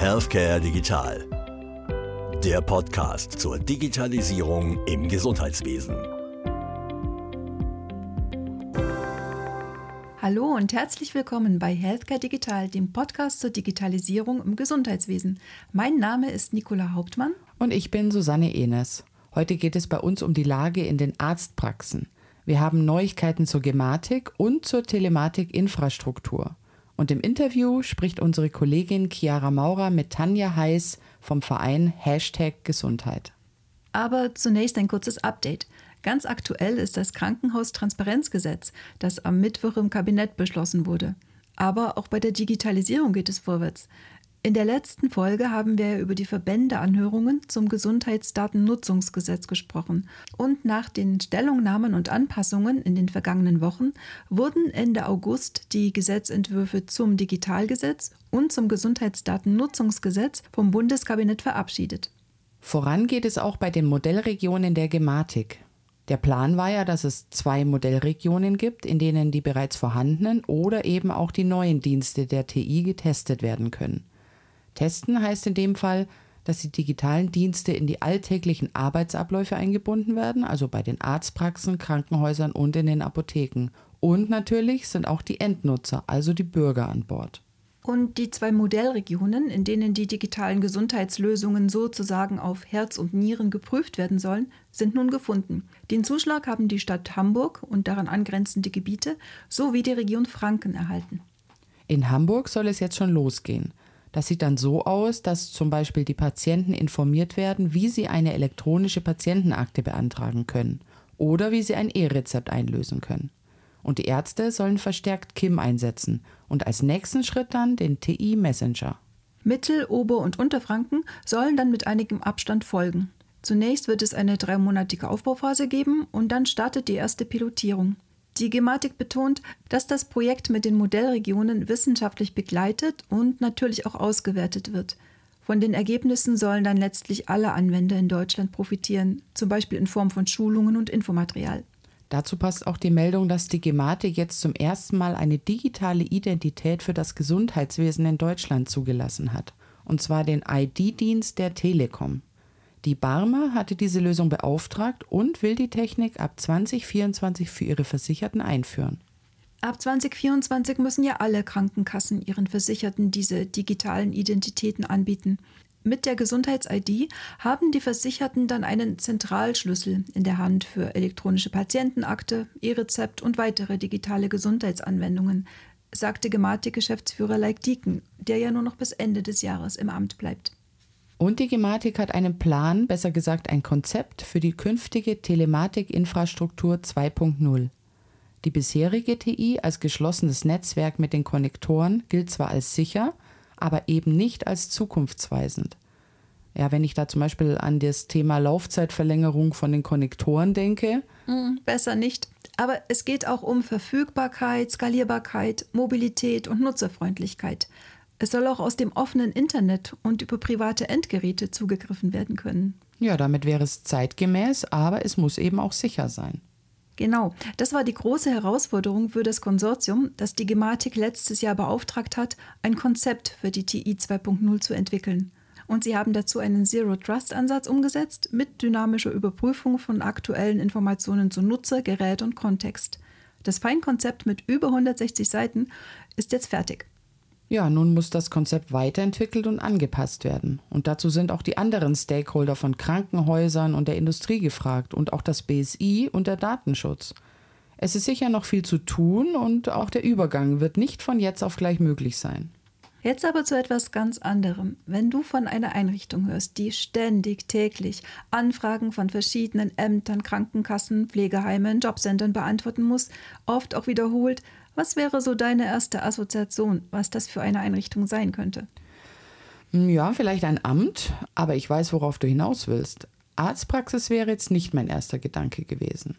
Healthcare Digital. Der Podcast zur Digitalisierung im Gesundheitswesen. Hallo und herzlich willkommen bei Healthcare Digital, dem Podcast zur Digitalisierung im Gesundheitswesen. Mein Name ist Nicola Hauptmann. Und ich bin Susanne Enes. Heute geht es bei uns um die Lage in den Arztpraxen. Wir haben Neuigkeiten zur Gematik und zur Telematik-Infrastruktur. Und im Interview spricht unsere Kollegin Chiara Maurer mit Tanja Heiß vom Verein Hashtag Gesundheit. Aber zunächst ein kurzes Update. Ganz aktuell ist das Krankenhaustransparenzgesetz, das am Mittwoch im Kabinett beschlossen wurde. Aber auch bei der Digitalisierung geht es vorwärts. In der letzten Folge haben wir über die Verbändeanhörungen zum Gesundheitsdatennutzungsgesetz gesprochen. Und nach den Stellungnahmen und Anpassungen in den vergangenen Wochen wurden Ende August die Gesetzentwürfe zum Digitalgesetz und zum Gesundheitsdatennutzungsgesetz vom Bundeskabinett verabschiedet. Voran geht es auch bei den Modellregionen der Gematik. Der Plan war ja, dass es zwei Modellregionen gibt, in denen die bereits vorhandenen oder eben auch die neuen Dienste der TI getestet werden können. Testen heißt in dem Fall, dass die digitalen Dienste in die alltäglichen Arbeitsabläufe eingebunden werden, also bei den Arztpraxen, Krankenhäusern und in den Apotheken. Und natürlich sind auch die Endnutzer, also die Bürger an Bord. Und die zwei Modellregionen, in denen die digitalen Gesundheitslösungen sozusagen auf Herz und Nieren geprüft werden sollen, sind nun gefunden. Den Zuschlag haben die Stadt Hamburg und daran angrenzende Gebiete sowie die Region Franken erhalten. In Hamburg soll es jetzt schon losgehen. Das sieht dann so aus, dass zum Beispiel die Patienten informiert werden, wie sie eine elektronische Patientenakte beantragen können oder wie sie ein E-Rezept einlösen können. Und die Ärzte sollen verstärkt KIM einsetzen und als nächsten Schritt dann den TI Messenger. Mittel-, Ober- und Unterfranken sollen dann mit einigem Abstand folgen. Zunächst wird es eine dreimonatige Aufbauphase geben und dann startet die erste Pilotierung. Die Gematik betont, dass das Projekt mit den Modellregionen wissenschaftlich begleitet und natürlich auch ausgewertet wird. Von den Ergebnissen sollen dann letztlich alle Anwender in Deutschland profitieren, zum Beispiel in Form von Schulungen und Infomaterial. Dazu passt auch die Meldung, dass die Gematik jetzt zum ersten Mal eine digitale Identität für das Gesundheitswesen in Deutschland zugelassen hat, und zwar den ID-Dienst der Telekom. Die Barmer hatte diese Lösung beauftragt und will die Technik ab 2024 für ihre Versicherten einführen. Ab 2024 müssen ja alle Krankenkassen ihren Versicherten diese digitalen Identitäten anbieten. Mit der Gesundheits-ID haben die Versicherten dann einen Zentralschlüssel in der Hand für elektronische Patientenakte, E-Rezept und weitere digitale Gesundheitsanwendungen, sagte Gematik-Geschäftsführer Leik Dieken, der ja nur noch bis Ende des Jahres im Amt bleibt. Und die Gematik hat einen Plan, besser gesagt ein Konzept für die künftige Telematikinfrastruktur 2.0. Die bisherige TI als geschlossenes Netzwerk mit den Konnektoren gilt zwar als sicher, aber eben nicht als zukunftsweisend. Ja, wenn ich da zum Beispiel an das Thema Laufzeitverlängerung von den Konnektoren denke. Hm, besser nicht. Aber es geht auch um Verfügbarkeit, Skalierbarkeit, Mobilität und Nutzerfreundlichkeit. Es soll auch aus dem offenen Internet und über private Endgeräte zugegriffen werden können. Ja, damit wäre es zeitgemäß, aber es muss eben auch sicher sein. Genau, das war die große Herausforderung für das Konsortium, das die Gematik letztes Jahr beauftragt hat, ein Konzept für die TI 2.0 zu entwickeln. Und sie haben dazu einen Zero-Trust-Ansatz umgesetzt mit dynamischer Überprüfung von aktuellen Informationen zu Nutzer, Gerät und Kontext. Das Feinkonzept mit über 160 Seiten ist jetzt fertig. Ja, nun muss das Konzept weiterentwickelt und angepasst werden. Und dazu sind auch die anderen Stakeholder von Krankenhäusern und der Industrie gefragt und auch das BSI und der Datenschutz. Es ist sicher noch viel zu tun und auch der Übergang wird nicht von jetzt auf gleich möglich sein. Jetzt aber zu etwas ganz anderem. Wenn du von einer Einrichtung hörst, die ständig, täglich Anfragen von verschiedenen Ämtern, Krankenkassen, Pflegeheimen, Jobcentern beantworten muss, oft auch wiederholt, was wäre so deine erste Assoziation, was das für eine Einrichtung sein könnte? Ja, vielleicht ein Amt, aber ich weiß, worauf du hinaus willst. Arztpraxis wäre jetzt nicht mein erster Gedanke gewesen.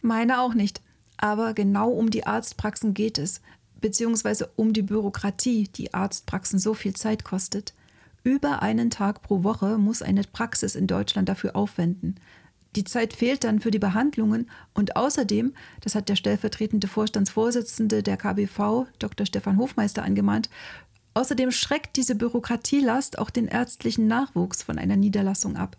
Meine auch nicht. Aber genau um die Arztpraxen geht es, beziehungsweise um die Bürokratie, die Arztpraxen so viel Zeit kostet. Über einen Tag pro Woche muss eine Praxis in Deutschland dafür aufwenden. Die Zeit fehlt dann für die Behandlungen und außerdem, das hat der stellvertretende Vorstandsvorsitzende der KBV, Dr. Stefan Hofmeister, angemahnt, Außerdem schreckt diese Bürokratielast auch den ärztlichen Nachwuchs von einer Niederlassung ab.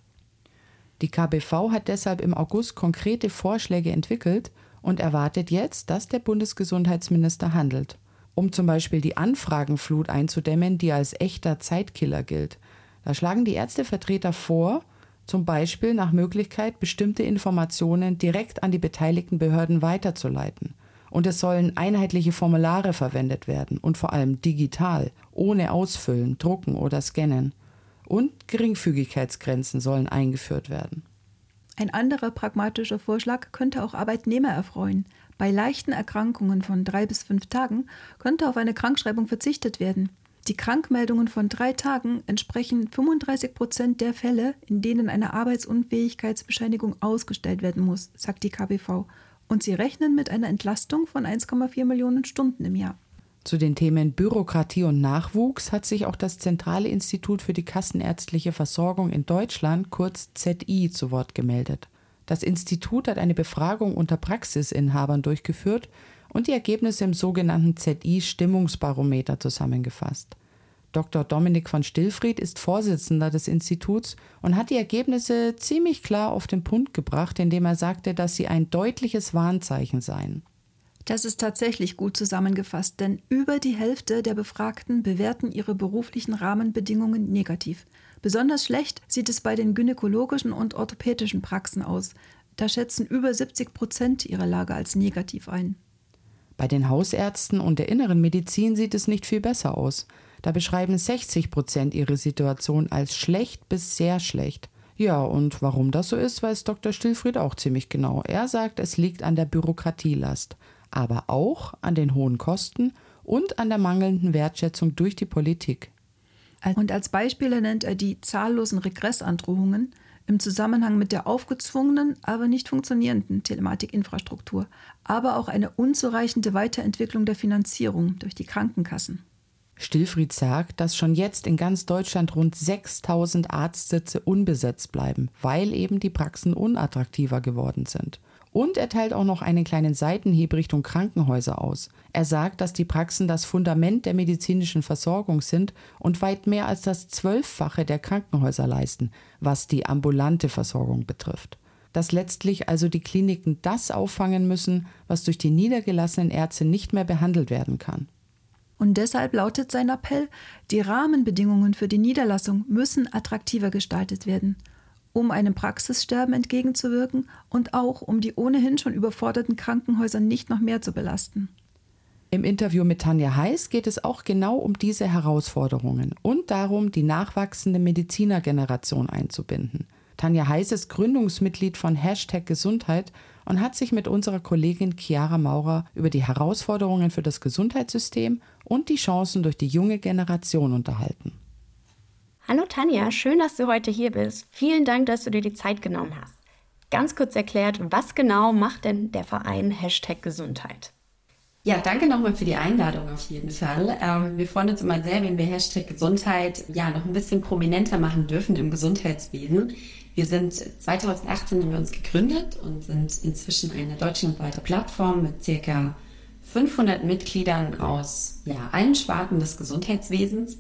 Die KBV hat deshalb im August konkrete Vorschläge entwickelt und erwartet jetzt, dass der Bundesgesundheitsminister handelt, um zum Beispiel die Anfragenflut einzudämmen, die als echter Zeitkiller gilt. Da schlagen die Ärztevertreter vor, zum Beispiel nach Möglichkeit bestimmte Informationen direkt an die beteiligten Behörden weiterzuleiten. Und es sollen einheitliche Formulare verwendet werden und vor allem digital, ohne Ausfüllen, Drucken oder Scannen. Und Geringfügigkeitsgrenzen sollen eingeführt werden. Ein anderer pragmatischer Vorschlag könnte auch Arbeitnehmer erfreuen. Bei leichten Erkrankungen von drei bis fünf Tagen könnte auf eine Krankschreibung verzichtet werden. Die Krankmeldungen von drei Tagen entsprechen 35 Prozent der Fälle, in denen eine Arbeitsunfähigkeitsbescheinigung ausgestellt werden muss, sagt die KBV und sie rechnen mit einer Entlastung von 1,4 Millionen Stunden im Jahr. Zu den Themen Bürokratie und Nachwuchs hat sich auch das Zentrale Institut für die kassenärztliche Versorgung in Deutschland, kurz ZI, zu Wort gemeldet. Das Institut hat eine Befragung unter Praxisinhabern durchgeführt und die Ergebnisse im sogenannten ZI-Stimmungsbarometer zusammengefasst. Dr. Dominik von Stillfried ist Vorsitzender des Instituts und hat die Ergebnisse ziemlich klar auf den Punkt gebracht, indem er sagte, dass sie ein deutliches Warnzeichen seien. Das ist tatsächlich gut zusammengefasst, denn über die Hälfte der Befragten bewerten ihre beruflichen Rahmenbedingungen negativ. Besonders schlecht sieht es bei den gynäkologischen und orthopädischen Praxen aus. Da schätzen über 70 Prozent ihre Lage als negativ ein. Bei den Hausärzten und der inneren Medizin sieht es nicht viel besser aus. Da beschreiben 60 Prozent ihre Situation als schlecht bis sehr schlecht. Ja, und warum das so ist, weiß Dr. Stillfried auch ziemlich genau. Er sagt, es liegt an der Bürokratielast, aber auch an den hohen Kosten und an der mangelnden Wertschätzung durch die Politik. Und als Beispiele nennt er die zahllosen Regressandrohungen im Zusammenhang mit der aufgezwungenen, aber nicht funktionierenden Telematikinfrastruktur, aber auch eine unzureichende Weiterentwicklung der Finanzierung durch die Krankenkassen. Stillfried sagt, dass schon jetzt in ganz Deutschland rund 6000 Arztsitze unbesetzt bleiben, weil eben die Praxen unattraktiver geworden sind. Und er teilt auch noch einen kleinen Seitenhieb Richtung Krankenhäuser aus. Er sagt, dass die Praxen das Fundament der medizinischen Versorgung sind und weit mehr als das Zwölffache der Krankenhäuser leisten, was die ambulante Versorgung betrifft. Dass letztlich also die Kliniken das auffangen müssen, was durch die niedergelassenen Ärzte nicht mehr behandelt werden kann. Und deshalb lautet sein Appell, die Rahmenbedingungen für die Niederlassung müssen attraktiver gestaltet werden, um einem Praxissterben entgegenzuwirken und auch um die ohnehin schon überforderten Krankenhäuser nicht noch mehr zu belasten. Im Interview mit Tanja Heiß geht es auch genau um diese Herausforderungen und darum, die nachwachsende Medizinergeneration einzubinden. Tanja Heiß ist Gründungsmitglied von Hashtag Gesundheit und hat sich mit unserer Kollegin Chiara Maurer über die Herausforderungen für das Gesundheitssystem und die Chancen durch die junge Generation unterhalten. Hallo Tanja, schön, dass du heute hier bist. Vielen Dank, dass du dir die Zeit genommen hast. Ganz kurz erklärt, was genau macht denn der Verein Hashtag Gesundheit? Ja, danke nochmal für die Einladung auf jeden Fall. Ähm, wir freuen uns immer sehr, wenn wir Hashtag Gesundheit ja noch ein bisschen prominenter machen dürfen im Gesundheitswesen. Wir sind 2018 haben wir uns gegründet und sind inzwischen eine deutschlandweite Plattform mit circa 500 Mitgliedern aus ja, allen Sparten des Gesundheitswesens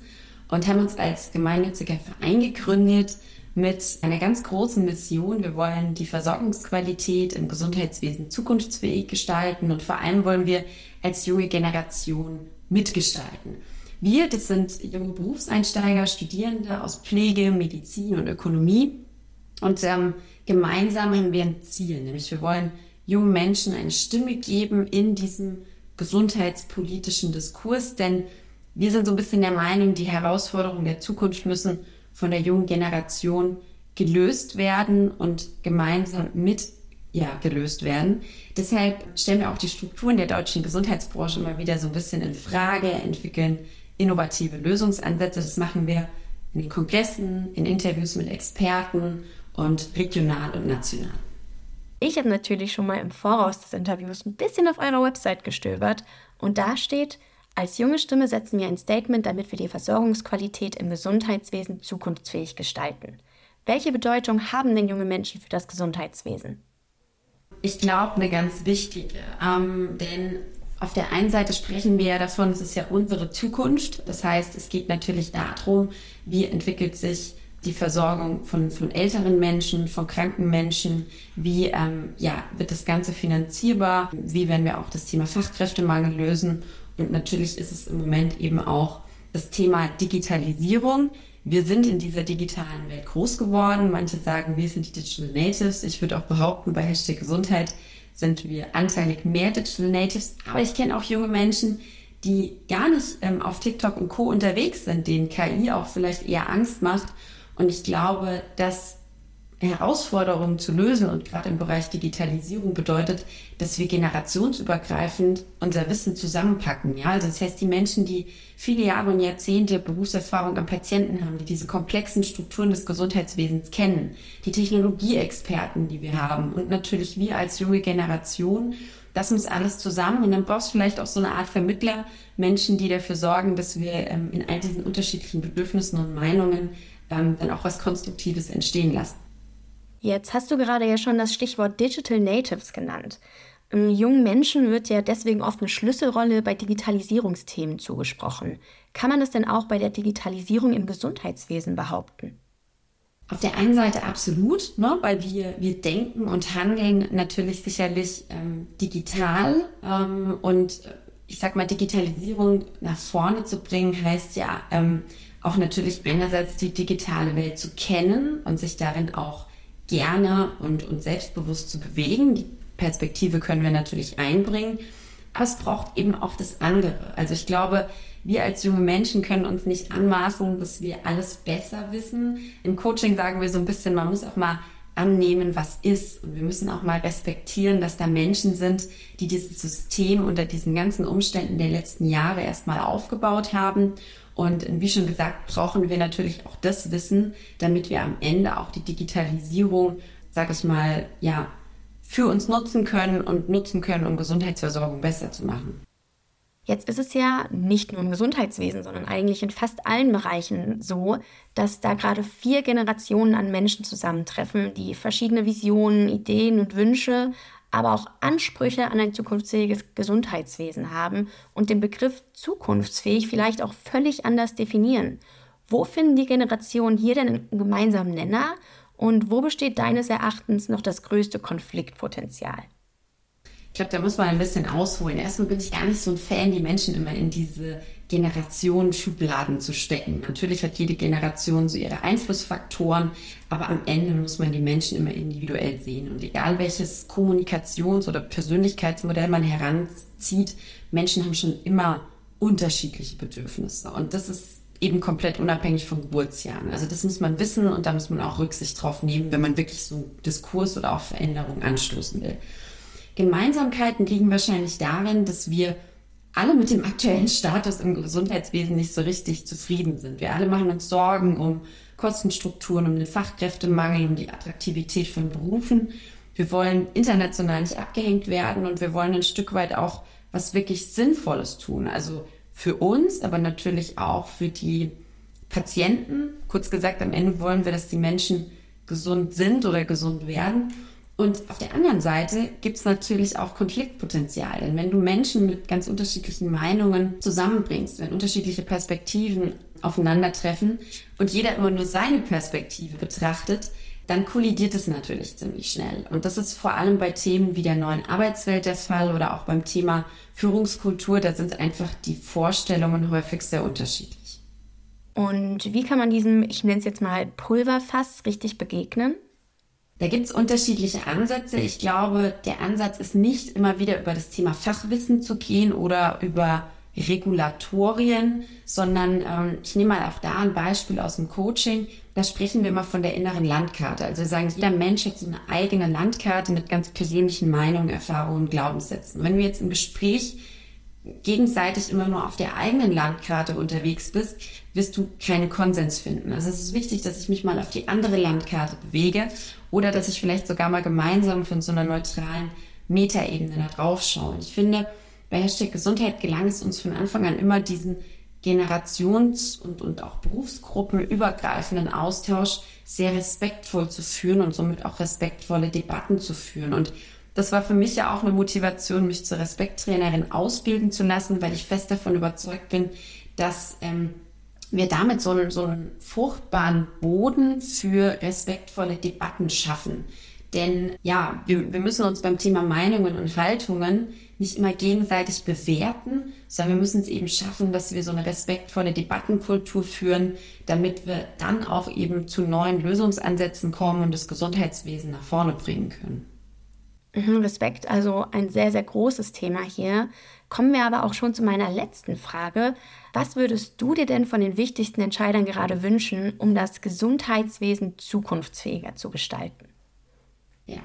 und haben uns als gemeinnütziger Verein gegründet mit einer ganz großen Mission. Wir wollen die Versorgungsqualität im Gesundheitswesen zukunftsfähig gestalten und vor allem wollen wir als junge Generation mitgestalten. Wir, das sind junge Berufseinsteiger, Studierende aus Pflege, Medizin und Ökonomie. Und ähm, gemeinsam haben wir ein Ziel, nämlich wir wollen jungen Menschen eine Stimme geben in diesem gesundheitspolitischen Diskurs, denn wir sind so ein bisschen der Meinung, die Herausforderungen der Zukunft müssen von der jungen Generation gelöst werden und gemeinsam mit ja, gelöst werden. Deshalb stellen wir auch die Strukturen der deutschen Gesundheitsbranche immer wieder so ein bisschen in Frage, entwickeln innovative Lösungsansätze. Das machen wir in den Kongressen, in Interviews mit Experten und regional und national. Ich habe natürlich schon mal im Voraus des Interviews ein bisschen auf eurer Website gestöbert und da steht, als junge Stimme setzen wir ein Statement, damit wir die Versorgungsqualität im Gesundheitswesen zukunftsfähig gestalten. Welche Bedeutung haben denn junge Menschen für das Gesundheitswesen? Ich glaube, eine ganz wichtige, ähm, denn Auf der einen Seite sprechen wir ja davon, es ist ja unsere Zukunft. Das heißt, es geht natürlich darum, wie entwickelt sich die Versorgung von, von älteren Menschen, von kranken Menschen, wie ähm, ja, wird das Ganze finanzierbar, wie werden wir auch das Thema Fachkräftemangel lösen. Und natürlich ist es im Moment eben auch das Thema Digitalisierung. Wir sind in dieser digitalen Welt groß geworden. Manche sagen, wir sind die Digital Natives. Ich würde auch behaupten, bei Hashtag Gesundheit sind wir anteilig mehr Digital Natives. Aber ich kenne auch junge Menschen, die gar nicht ähm, auf TikTok und Co. unterwegs sind, denen KI auch vielleicht eher Angst macht und ich glaube, dass Herausforderungen zu lösen und gerade im Bereich Digitalisierung bedeutet, dass wir generationsübergreifend unser Wissen zusammenpacken. Ja, also das heißt, die Menschen, die viele Jahre und Jahrzehnte Berufserfahrung am Patienten haben, die diese komplexen Strukturen des Gesundheitswesens kennen, die Technologieexperten, die wir haben und natürlich wir als junge Generation, das muss alles zusammen und dann brauchst du vielleicht auch so eine Art Vermittler, Menschen, die dafür sorgen, dass wir ähm, in all diesen unterschiedlichen Bedürfnissen und Meinungen ähm, dann auch was Konstruktives entstehen lassen. Jetzt hast du gerade ja schon das Stichwort Digital Natives genannt. Jungen Menschen wird ja deswegen oft eine Schlüsselrolle bei Digitalisierungsthemen zugesprochen. Kann man das denn auch bei der Digitalisierung im Gesundheitswesen behaupten? Auf der einen Seite absolut, ne, weil wir, wir denken und handeln natürlich sicherlich ähm, digital ähm, und ich sag mal, Digitalisierung nach vorne zu bringen, heißt ja, ähm, auch natürlich einerseits die digitale Welt zu kennen und sich darin auch gerne und, und selbstbewusst zu bewegen. Die Perspektive können wir natürlich einbringen, aber es braucht eben auch das andere. Also ich glaube, wir als junge Menschen können uns nicht anmaßen, dass wir alles besser wissen. Im Coaching sagen wir so ein bisschen, man muss auch mal annehmen, was ist. Und wir müssen auch mal respektieren, dass da Menschen sind, die dieses System unter diesen ganzen Umständen der letzten Jahre erstmal aufgebaut haben und wie schon gesagt, brauchen wir natürlich auch das Wissen, damit wir am Ende auch die Digitalisierung, sag ich mal, ja, für uns nutzen können und nutzen können, um Gesundheitsversorgung besser zu machen. Jetzt ist es ja nicht nur im Gesundheitswesen, sondern eigentlich in fast allen Bereichen so, dass da gerade vier Generationen an Menschen zusammentreffen, die verschiedene Visionen, Ideen und Wünsche aber auch Ansprüche an ein zukunftsfähiges Gesundheitswesen haben und den Begriff zukunftsfähig vielleicht auch völlig anders definieren. Wo finden die Generationen hier denn einen gemeinsamen Nenner und wo besteht deines Erachtens noch das größte Konfliktpotenzial? Ich glaube, da muss man ein bisschen ausholen. Erstmal bin ich gar nicht so ein Fan, die Menschen immer in diese Generationen Schubladen zu stecken. Natürlich hat jede Generation so ihre Einflussfaktoren, aber am Ende muss man die Menschen immer individuell sehen. Und egal welches Kommunikations- oder Persönlichkeitsmodell man heranzieht, Menschen haben schon immer unterschiedliche Bedürfnisse. Und das ist eben komplett unabhängig von Geburtsjahren. Also das muss man wissen und da muss man auch Rücksicht drauf nehmen, wenn man wirklich so Diskurs oder auch Veränderungen anstoßen will. Gemeinsamkeiten liegen wahrscheinlich darin, dass wir alle mit dem aktuellen Status im Gesundheitswesen nicht so richtig zufrieden sind. Wir alle machen uns Sorgen um Kostenstrukturen, um den Fachkräftemangel, um die Attraktivität von Berufen. Wir wollen international nicht abgehängt werden und wir wollen ein Stück weit auch was wirklich Sinnvolles tun. Also für uns, aber natürlich auch für die Patienten. Kurz gesagt, am Ende wollen wir, dass die Menschen gesund sind oder gesund werden. Und auf der anderen Seite gibt es natürlich auch Konfliktpotenzial. Denn wenn du Menschen mit ganz unterschiedlichen Meinungen zusammenbringst, wenn unterschiedliche Perspektiven aufeinandertreffen und jeder immer nur seine Perspektive betrachtet, dann kollidiert es natürlich ziemlich schnell. Und das ist vor allem bei Themen wie der neuen Arbeitswelt der Fall oder auch beim Thema Führungskultur. Da sind einfach die Vorstellungen häufig sehr unterschiedlich. Und wie kann man diesem, ich nenne es jetzt mal Pulverfass, richtig begegnen? Da gibt es unterschiedliche Ansätze. Ich glaube, der Ansatz ist nicht immer wieder über das Thema Fachwissen zu gehen oder über Regulatorien, sondern ähm, ich nehme mal auch da ein Beispiel aus dem Coaching. Da sprechen wir immer von der inneren Landkarte. Also wir sagen, jeder Mensch hat so eine eigene Landkarte mit ganz persönlichen Meinungen, Erfahrungen, Glaubenssätzen. Wenn wir jetzt im Gespräch gegenseitig immer nur auf der eigenen Landkarte unterwegs bist, wirst du keinen Konsens finden. Also es ist wichtig, dass ich mich mal auf die andere Landkarte bewege oder dass ich vielleicht sogar mal gemeinsam von so einer neutralen Metaebene da drauf schaue. Ich finde, bei Hashtag Gesundheit gelang es uns von Anfang an immer diesen Generations- und, und auch Berufsgruppenübergreifenden Austausch sehr respektvoll zu führen und somit auch respektvolle Debatten zu führen. Und das war für mich ja auch eine Motivation, mich zur Respekttrainerin ausbilden zu lassen, weil ich fest davon überzeugt bin, dass ähm, wir damit so einen, so einen fruchtbaren Boden für respektvolle Debatten schaffen. Denn ja, wir, wir müssen uns beim Thema Meinungen und Haltungen nicht immer gegenseitig bewerten, sondern wir müssen es eben schaffen, dass wir so eine respektvolle Debattenkultur führen, damit wir dann auch eben zu neuen Lösungsansätzen kommen und das Gesundheitswesen nach vorne bringen können. Mhm, Respekt, also ein sehr, sehr großes Thema hier. Kommen wir aber auch schon zu meiner letzten Frage. Was würdest du dir denn von den wichtigsten Entscheidern gerade wünschen, um das Gesundheitswesen zukunftsfähiger zu gestalten? Ja.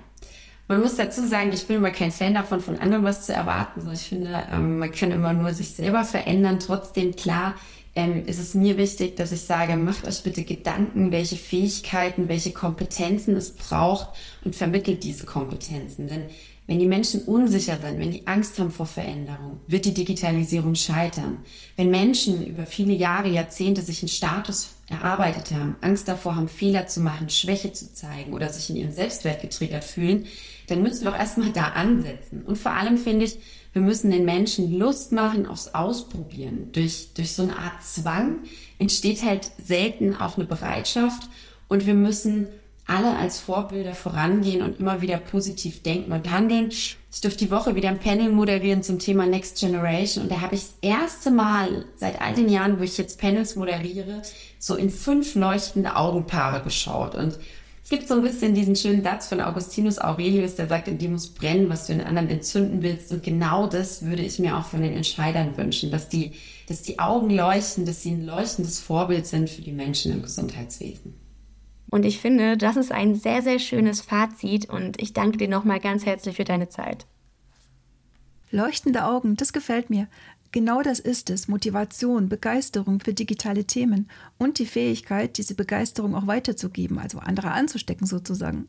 Man muss dazu sagen, ich bin immer kein Fan davon, von anderen was zu erwarten. Ich finde, ähm, man kann immer nur sich selber verändern. Trotzdem, klar, ähm, ist es mir wichtig, dass ich sage, macht euch bitte Gedanken, welche Fähigkeiten, welche Kompetenzen es braucht und vermittelt diese Kompetenzen. Denn wenn die Menschen unsicher sind, wenn die Angst haben vor Veränderung, wird die Digitalisierung scheitern. Wenn Menschen über viele Jahre, Jahrzehnte sich einen Status erarbeitet haben, Angst davor haben, Fehler zu machen, Schwäche zu zeigen oder sich in ihrem Selbstwert getriggert fühlen, dann müssen wir auch erstmal da ansetzen. Und vor allem finde ich, wir müssen den Menschen Lust machen aufs Ausprobieren. Durch, durch so eine Art Zwang entsteht halt selten auch eine Bereitschaft und wir müssen alle als Vorbilder vorangehen und immer wieder positiv denken und handeln. Ich durfte die Woche wieder ein Panel moderieren zum Thema Next Generation und da habe ich das erste Mal seit all den Jahren, wo ich jetzt Panels moderiere, so in fünf leuchtende Augenpaare geschaut und es gibt so ein bisschen diesen schönen Satz von Augustinus Aurelius, der sagt, in dir muss brennen, was du in anderen entzünden willst. Und genau das würde ich mir auch von den Entscheidern wünschen, dass die, dass die Augen leuchten, dass sie ein leuchtendes Vorbild sind für die Menschen im Gesundheitswesen. Und ich finde, das ist ein sehr, sehr schönes Fazit und ich danke dir nochmal ganz herzlich für deine Zeit. Leuchtende Augen, das gefällt mir. Genau das ist es, Motivation, Begeisterung für digitale Themen und die Fähigkeit, diese Begeisterung auch weiterzugeben, also andere anzustecken sozusagen.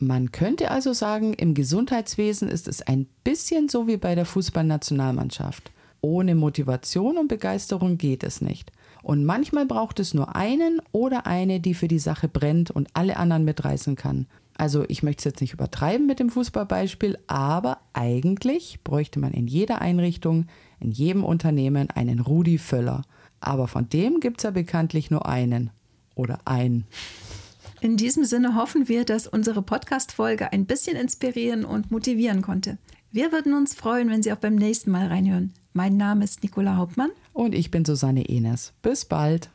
Man könnte also sagen, im Gesundheitswesen ist es ein bisschen so wie bei der Fußballnationalmannschaft. Ohne Motivation und Begeisterung geht es nicht. Und manchmal braucht es nur einen oder eine, die für die Sache brennt und alle anderen mitreißen kann. Also ich möchte es jetzt nicht übertreiben mit dem Fußballbeispiel, aber eigentlich bräuchte man in jeder Einrichtung, in jedem Unternehmen einen Rudi Völler. Aber von dem gibt es ja bekanntlich nur einen oder ein. In diesem Sinne hoffen wir, dass unsere Podcast-Folge ein bisschen inspirieren und motivieren konnte. Wir würden uns freuen, wenn Sie auch beim nächsten Mal reinhören. Mein Name ist Nicola Hauptmann. Und ich bin Susanne Enes. Bis bald.